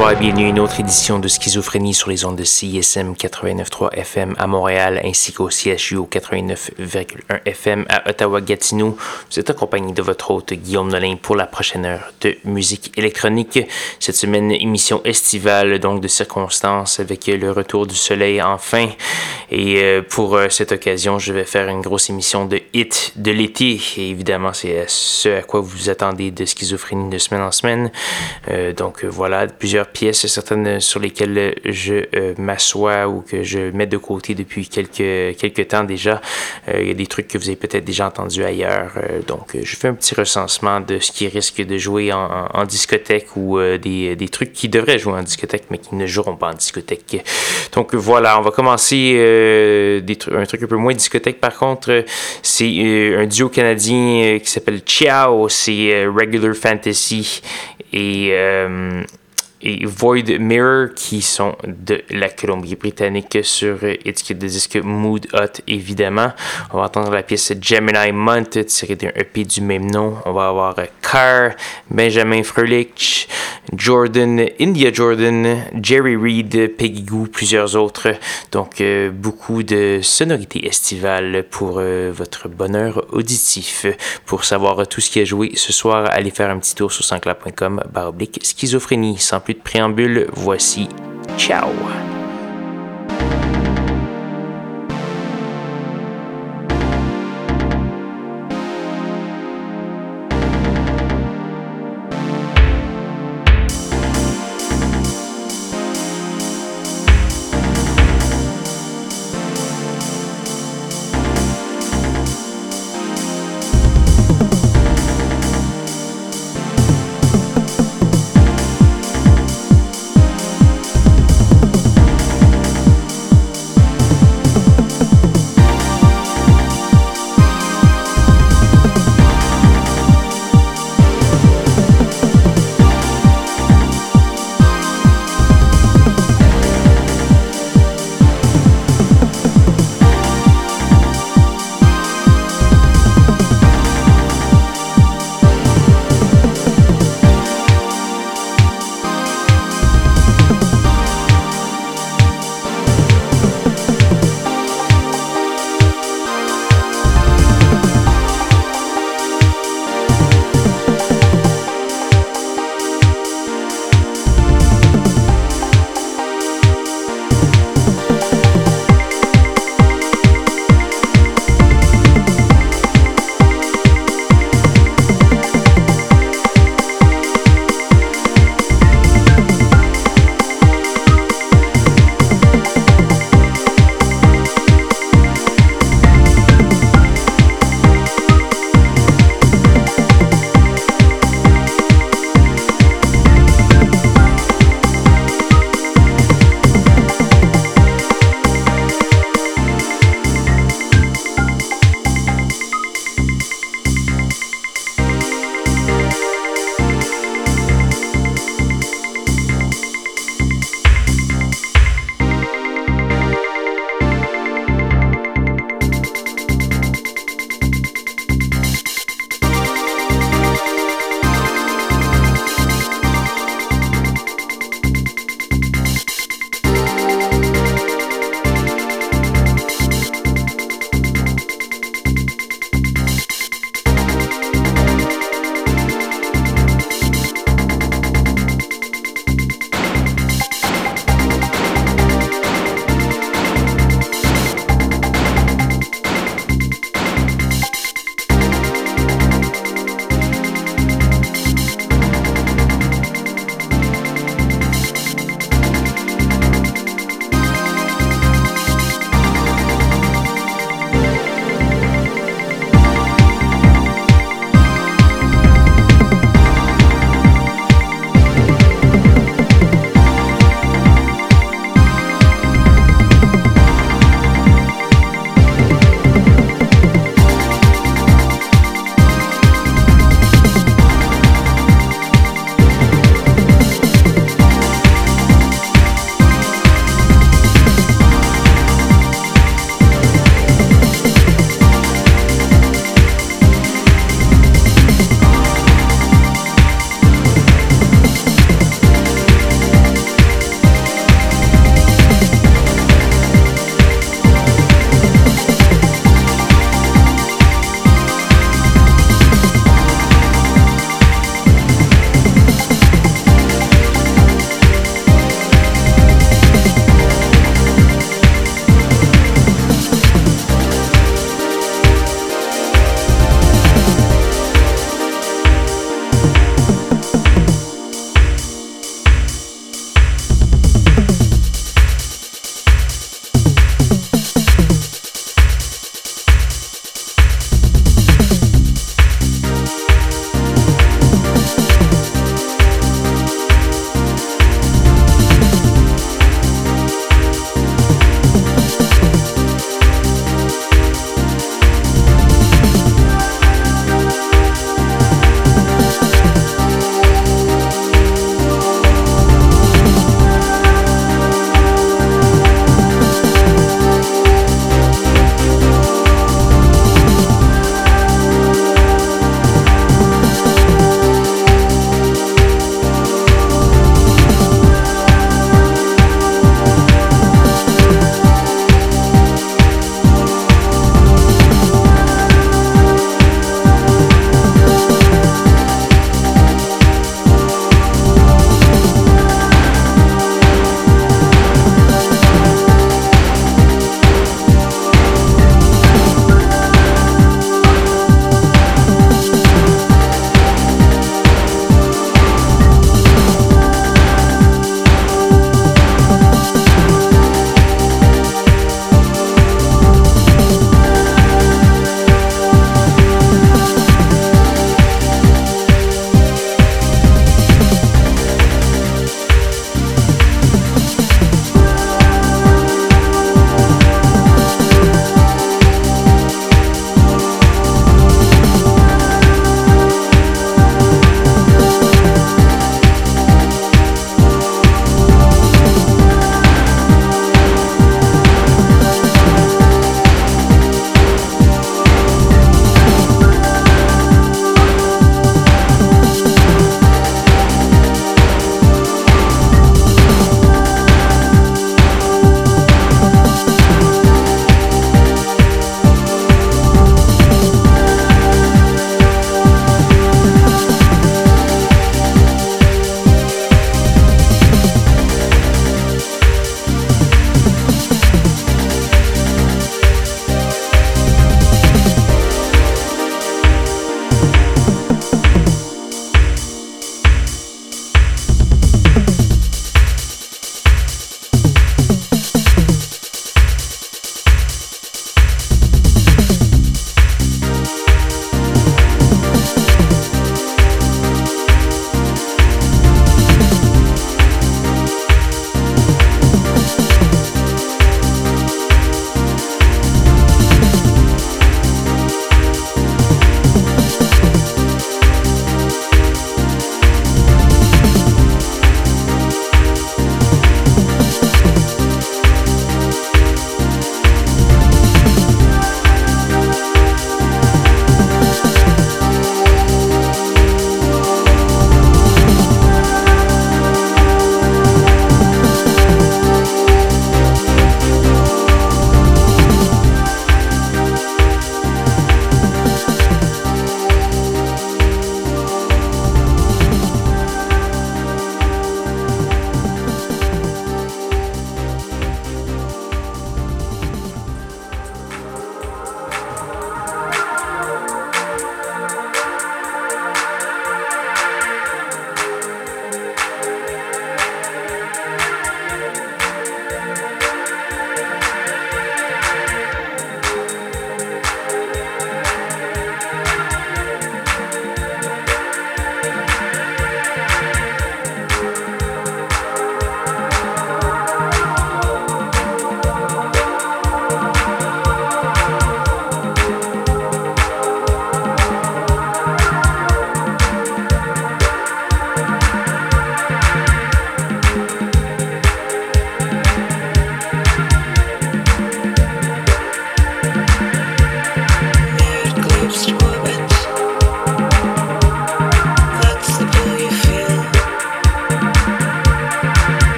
Bonsoir et bienvenue à une autre édition de Schizophrénie sur les ondes de CISM 89.3 FM à Montréal ainsi qu'au CHU 89.1 FM à Ottawa-Gatineau. Vous êtes accompagné de votre hôte Guillaume Nolin pour la prochaine heure de musique électronique. Cette semaine, émission estivale, donc de circonstances avec le retour du soleil enfin. Et euh, pour euh, cette occasion, je vais faire une grosse émission de hit de l'été. Et évidemment, c'est ce à quoi vous vous attendez de Schizophrénie de semaine en semaine. Euh, donc voilà, plusieurs pièces, certaines sur lesquelles je euh, m'assois ou que je mets de côté depuis quelques, quelques temps déjà. Euh, il y a des trucs que vous avez peut-être déjà entendus ailleurs. Euh, donc, je fais un petit recensement de ce qui risque de jouer en, en discothèque ou des, des, trucs qui devraient jouer en discothèque mais qui ne joueront pas en discothèque. Donc, voilà, on va commencer des un truc un peu moins discothèque par contre. C'est un duo canadien qui s'appelle Ciao, c'est Regular Fantasy et et Void Mirror qui sont de la Colombie-Britannique sur étiquette de disque Mood Hot évidemment. On va entendre la pièce Gemini Month tirée d'un EP du même nom. On va avoir Car, Benjamin Fröhlich, Jordan, India Jordan, Jerry Reed, Peggy Goo, plusieurs autres. Donc euh, beaucoup de sonorités estivales pour euh, votre bonheur auditif. Pour savoir tout ce qui a joué ce soir, allez faire un petit tour sur sansclap.com baroblique schizophrénie. Sans de préambule, voici Ciao!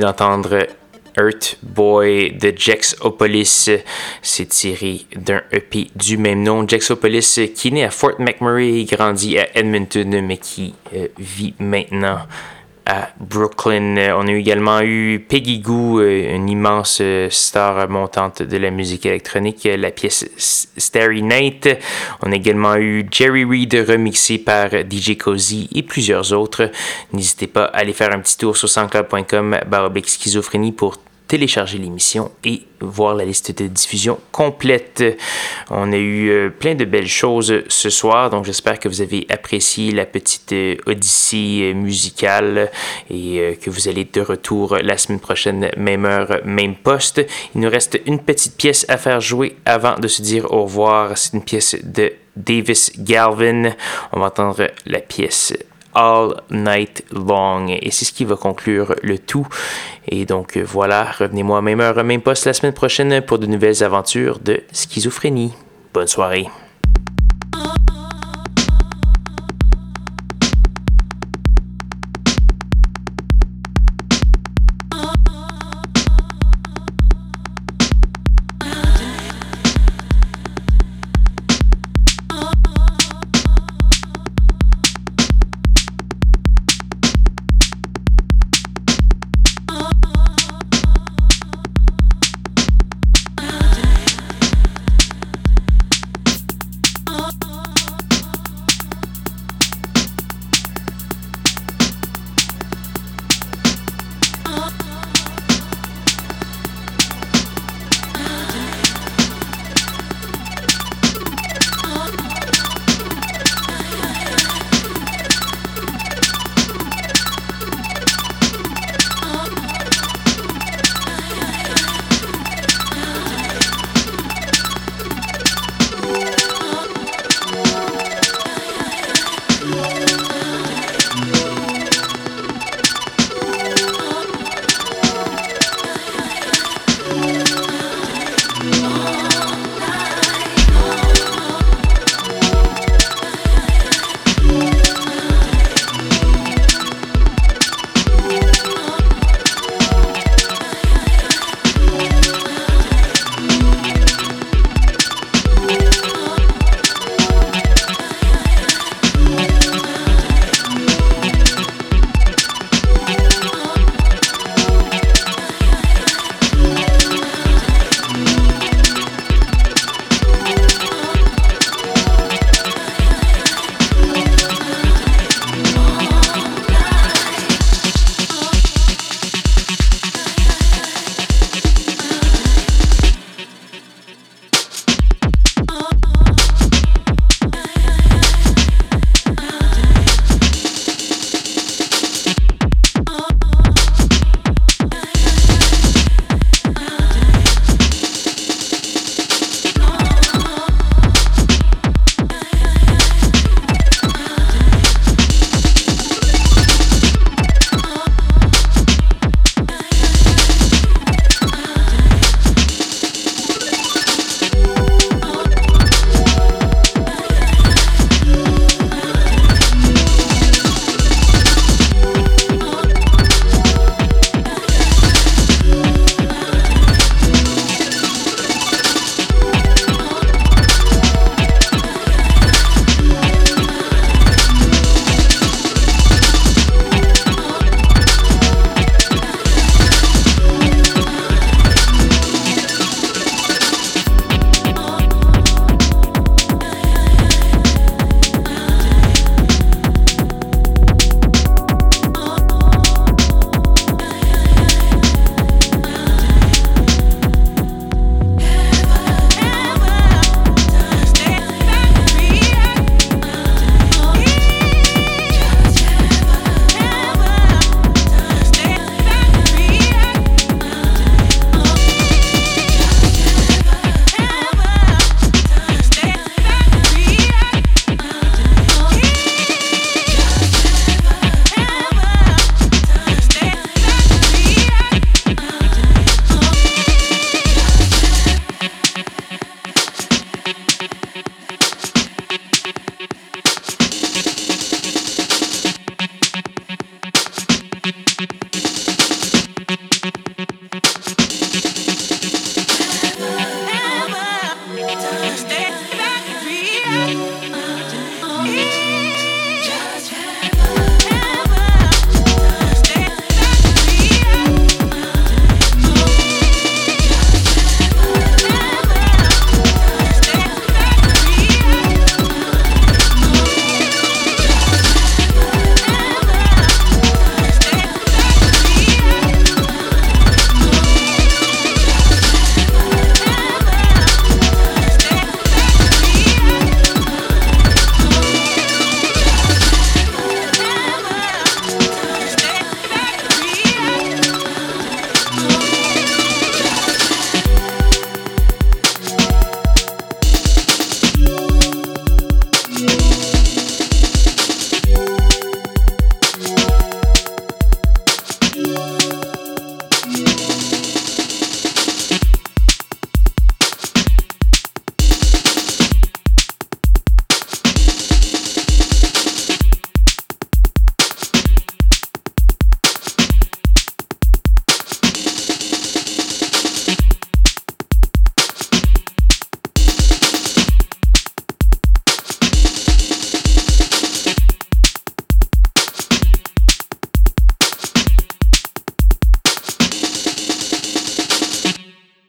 D'entendre Earth Boy de Jexopolis. C'est tiré d'un EP du même nom. Jexopolis, qui né à Fort McMurray, grandit à Edmonton, mais qui euh, vit maintenant à Brooklyn. On a également eu Peggy Goo, euh, une immense euh, star montante de la musique électronique, la pièce Starry Night. On a également eu Jerry Reed remixé par DJ Cozy et plusieurs autres. N'hésitez pas à aller faire un petit tour sur sanscloud.com schizophrénie pour télécharger l'émission et voir la liste de diffusion complète. On a eu euh, plein de belles choses ce soir, donc j'espère que vous avez apprécié la petite euh, odyssée euh, musicale et que vous allez de retour la semaine prochaine, même heure, même poste. Il nous reste une petite pièce à faire jouer avant de se dire au revoir. C'est une pièce de Davis Galvin. On va entendre la pièce All Night Long. Et c'est ce qui va conclure le tout. Et donc voilà, revenez-moi à même heure, même poste la semaine prochaine pour de nouvelles aventures de schizophrénie. Bonne soirée.